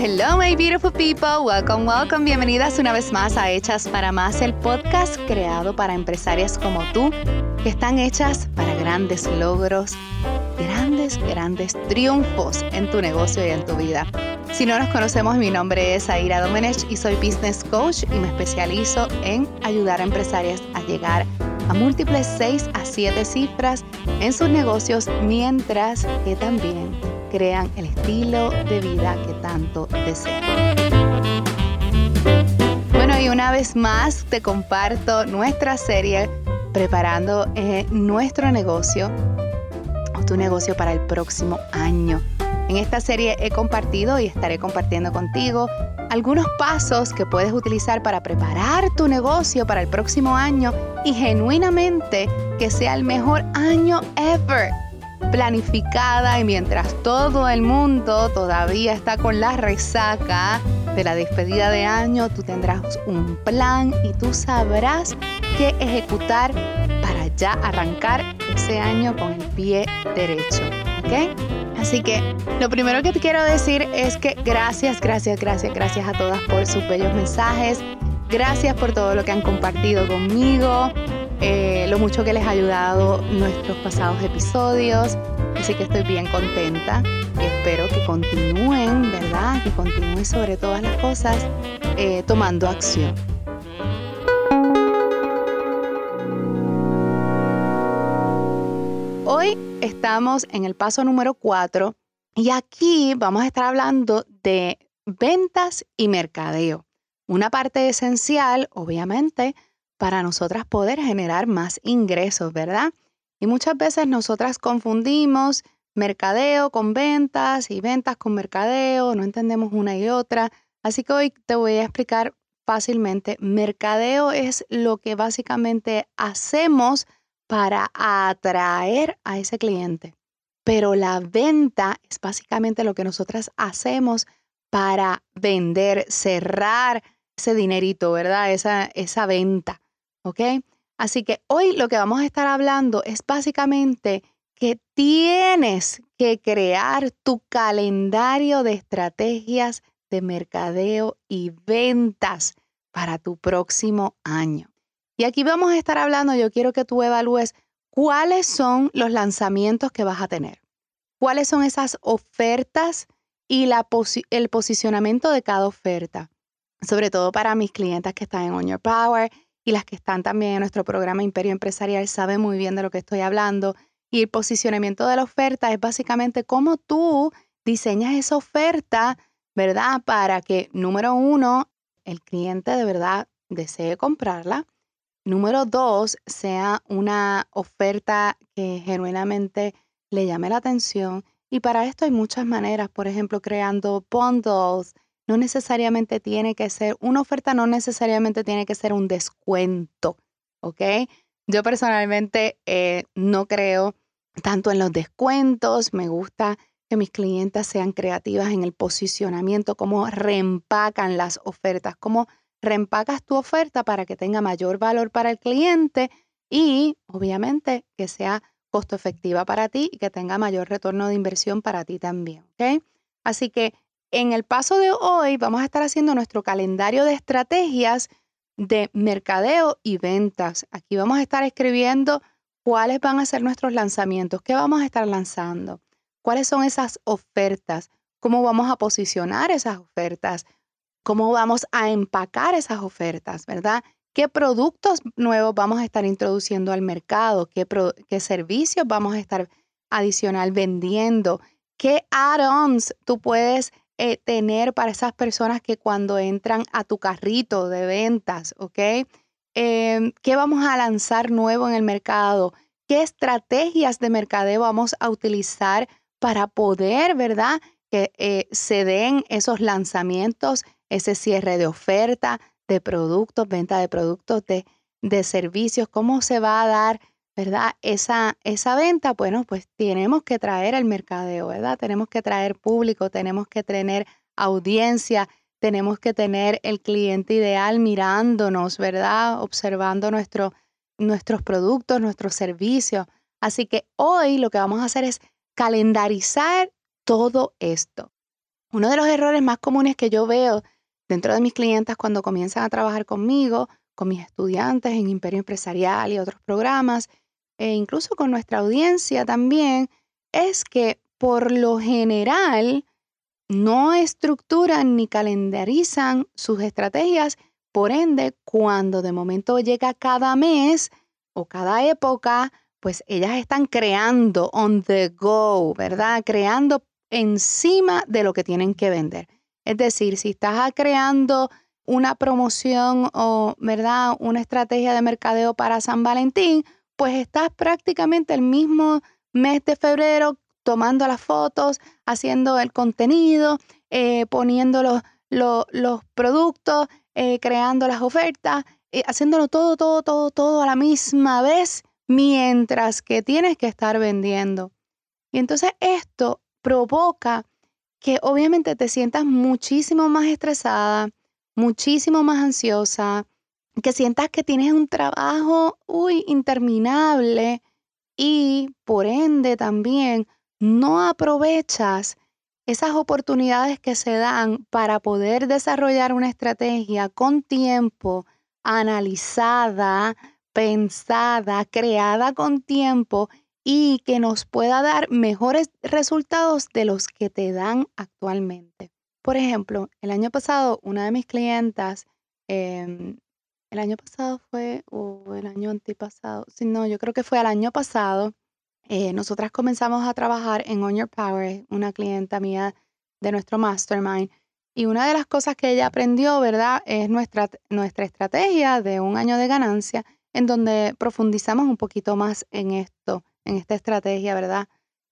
hello, my beautiful people. Welcome, welcome. Bienvenidas una vez más a Hechas para Más, el podcast creado para empresarias como tú, que están hechas para grandes logros, grandes, grandes triunfos en tu negocio y en tu vida. Si no nos conocemos, mi nombre es Aira Domenech y soy business coach y me especializo en ayudar a empresarias a llegar a múltiples 6 a 7 cifras en sus negocios mientras que también crean el estilo de vida que tanto desean. Bueno, y una vez más te comparto nuestra serie preparando eh, nuestro negocio o tu negocio para el próximo año. En esta serie he compartido y estaré compartiendo contigo algunos pasos que puedes utilizar para preparar tu negocio para el próximo año y genuinamente que sea el mejor año ever planificada y mientras todo el mundo todavía está con la resaca de la despedida de año, tú tendrás un plan y tú sabrás qué ejecutar para ya arrancar ese año con el pie derecho. ¿Ok? Así que lo primero que te quiero decir es que gracias, gracias, gracias, gracias a todas por sus bellos mensajes. Gracias por todo lo que han compartido conmigo. Eh, lo mucho que les ha ayudado nuestros pasados episodios. Así que estoy bien contenta y espero que continúen, ¿verdad? Que continúen sobre todas las cosas eh, tomando acción. Hoy estamos en el paso número 4 y aquí vamos a estar hablando de ventas y mercadeo. Una parte esencial, obviamente, para nosotras poder generar más ingresos, ¿verdad? Y muchas veces nosotras confundimos mercadeo con ventas y ventas con mercadeo, no entendemos una y otra. Así que hoy te voy a explicar fácilmente. Mercadeo es lo que básicamente hacemos para atraer a ese cliente. Pero la venta es básicamente lo que nosotras hacemos para vender, cerrar ese dinerito, ¿verdad? Esa, esa venta. ¿Ok? Así que hoy lo que vamos a estar hablando es básicamente que tienes que crear tu calendario de estrategias de mercadeo y ventas para tu próximo año. Y aquí vamos a estar hablando, yo quiero que tú evalúes cuáles son los lanzamientos que vas a tener, cuáles son esas ofertas y el posicionamiento de cada oferta, sobre todo para mis clientes que están en On Your Power y las que están también en nuestro programa Imperio Empresarial saben muy bien de lo que estoy hablando. Y el posicionamiento de la oferta es básicamente cómo tú diseñas esa oferta, ¿verdad? Para que, número uno, el cliente de verdad desee comprarla. Número dos, sea una oferta que genuinamente le llame la atención. Y para esto hay muchas maneras, por ejemplo, creando bundles, no necesariamente tiene que ser, una oferta no necesariamente tiene que ser un descuento, ¿ok? Yo personalmente eh, no creo tanto en los descuentos, me gusta que mis clientes sean creativas en el posicionamiento, cómo reempacan las ofertas, cómo reempacas tu oferta para que tenga mayor valor para el cliente y obviamente que sea costo efectiva para ti y que tenga mayor retorno de inversión para ti también, ¿ok? Así que en el paso de hoy vamos a estar haciendo nuestro calendario de estrategias de mercadeo y ventas. Aquí vamos a estar escribiendo cuáles van a ser nuestros lanzamientos, qué vamos a estar lanzando, cuáles son esas ofertas, cómo vamos a posicionar esas ofertas, cómo vamos a empacar esas ofertas, ¿verdad? ¿Qué productos nuevos vamos a estar introduciendo al mercado? ¿Qué, servicios vamos a estar adicional vendiendo? ¿Qué add-ons tú puedes eh, tener para esas personas que cuando entran a tu carrito de ventas, ¿ok? Em, ¿Qué vamos a lanzar nuevo en el mercado? ¿Qué estrategias de mercadeo vamos a utilizar para poder, ¿verdad? Que eh, se den esos lanzamientos, ese cierre de oferta, de productos, venta de productos, de, de servicios, cómo se va a dar ¿verdad? Esa, esa venta, bueno, pues tenemos que traer el mercadeo, ¿verdad? Tenemos que traer público, tenemos que tener audiencia, tenemos que tener el cliente ideal mirándonos, ¿verdad? Observando nuestro, nuestros productos, nuestros servicios. Así que hoy lo que vamos a hacer es calendarizar todo esto. Uno de los errores más comunes que yo veo dentro de mis clientes cuando comienzan a trabajar conmigo, con mis estudiantes en Imperio Empresarial y otros programas, e incluso con nuestra audiencia también, es que por lo general no estructuran ni calendarizan sus estrategias, por ende, cuando de momento llega cada mes o cada época, pues ellas están creando on the go, ¿verdad? Creando encima de lo que tienen que vender. Es decir, si estás creando una promoción o, ¿verdad? Una estrategia de mercadeo para San Valentín, pues estás prácticamente el mismo mes de febrero tomando las fotos, haciendo el contenido, eh, poniendo los, los, productos, eh, creando las ofertas, eh, haciéndolo todo, todo, todo, todo a la misma vez, mientras que tienes que estar vendiendo. Y entonces esto provoca que obviamente te sientas muchísimo más estresada, muchísimo más ansiosa, que sientas que tienes un trabajo, uy, interminable y por ende también no aprovechas esas oportunidades que se dan para poder desarrollar una estrategia con tiempo, analizada, pensada, creada con tiempo y que nos pueda dar mejores resultados de los que te dan actualmente. Por ejemplo, el año pasado, una de mis clientas, em, el año pasado fue, o el año antipasado, sí, no, yo creo que fue el año pasado, eh, nosotras comenzamos a trabajar en On Your Power, una clienta mía de nuestro mastermind. Y una de las cosas que ella aprendió, ¿verdad? Es nuestra, nuestra estrategia de un año de ganancia, en donde profundizamos un poquito más en esto, en esta estrategia, ¿verdad?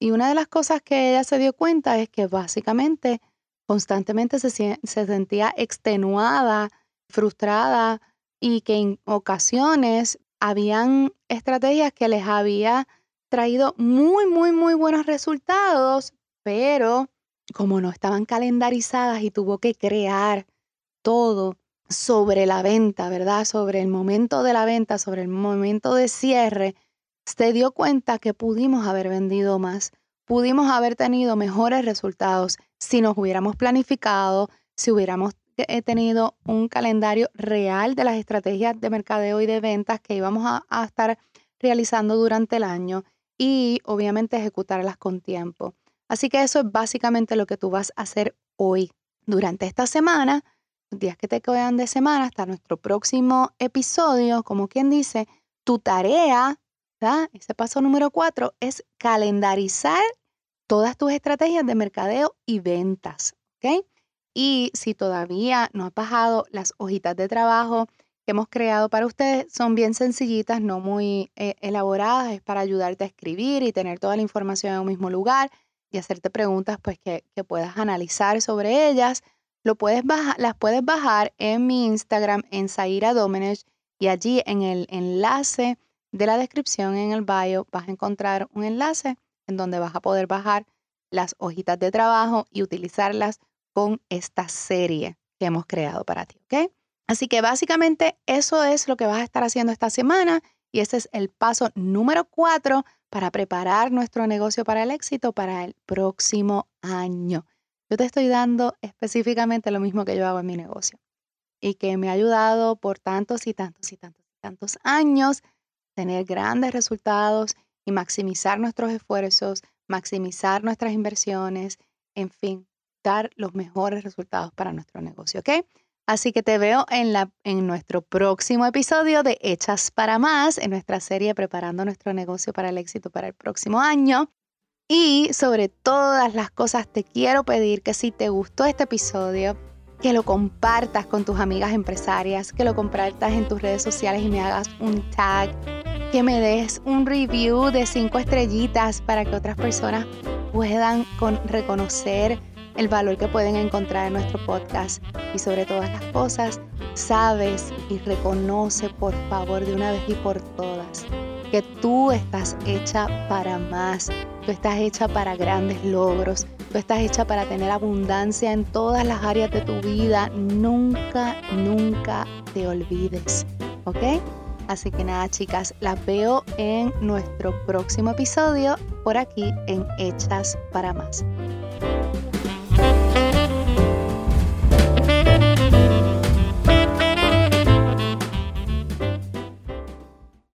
Y una de las cosas que ella se dio cuenta es que básicamente constantemente se, se sentía extenuada, frustrada y que en ocasiones habían estrategias que les había traído muy, muy, muy buenos resultados, pero como no estaban calendarizadas y tuvo que crear todo sobre la venta, ¿verdad? Sobre el momento de la venta, sobre el momento de cierre, se dio cuenta que pudimos haber vendido más, pudimos haber tenido mejores resultados si nos hubiéramos planificado, si hubiéramos eh, tenido un calendario real de las estrategias de mercadeo y de ventas que íbamos a, estar realizando durante el año y obviamente ejecutarlas con tiempo. Así que eso es básicamente lo que tú vas a hacer hoy. Durante esta semana, los días que te quedan de semana hasta nuestro próximo episodio, como quien dice, tu tarea, ese paso número cuatro, es calendarizar todas tus estrategias de mercadeo y ventas. ¿ok? Y si todavía no has bajado las hojitas de trabajo que hemos creado para ustedes son bien sencillitas, no muy eh, elaboradas, es para ayudarte a escribir y tener toda la información en un mismo lugar y hacerte preguntas pues que, puedas analizar sobre ellas. Lo puedes bajar, las puedes bajar en mi Instagram en Zaira Domenech y allí en el enlace de la descripción en el bio vas a encontrar un enlace en donde vas a poder bajar las hojitas de trabajo y utilizarlas con esta serie que hemos creado para ti, ¿ok? Así que básicamente eso es lo que vas a estar haciendo esta semana y ese es el paso número cuatro para preparar nuestro negocio para el éxito para el próximo año. Yo te estoy dando específicamente lo mismo que yo hago en mi negocio y que me ha ayudado por tantos y tantos y tantos y tantos años tener grandes resultados y maximizar nuestros esfuerzos, maximizar nuestras inversiones, en fin, dar los mejores resultados para nuestro negocio, ¿ok? Así que te veo en, la, en nuestro próximo episodio de Hechas para Más, en nuestra serie Preparando nuestro negocio para el éxito para el próximo año. Y sobre todas las cosas te quiero pedir que si te gustó este episodio, que lo compartas con tus amigas empresarias, que lo compartas en tus redes sociales y me hagas un tag, que me des un review de cinco estrellitas para que otras personas puedan reconocer el valor que pueden encontrar en nuestro podcast y sobre todas las cosas, sabes y reconoce por favor de una vez y por todas que tú estás hecha para más, tú estás hecha para grandes logros, tú estás hecha para tener abundancia en todas las áreas de tu vida. Nunca, nunca te olvides, ¿ok? Así que nada, chicas, las veo en nuestro próximo episodio por aquí en Hechas para Más.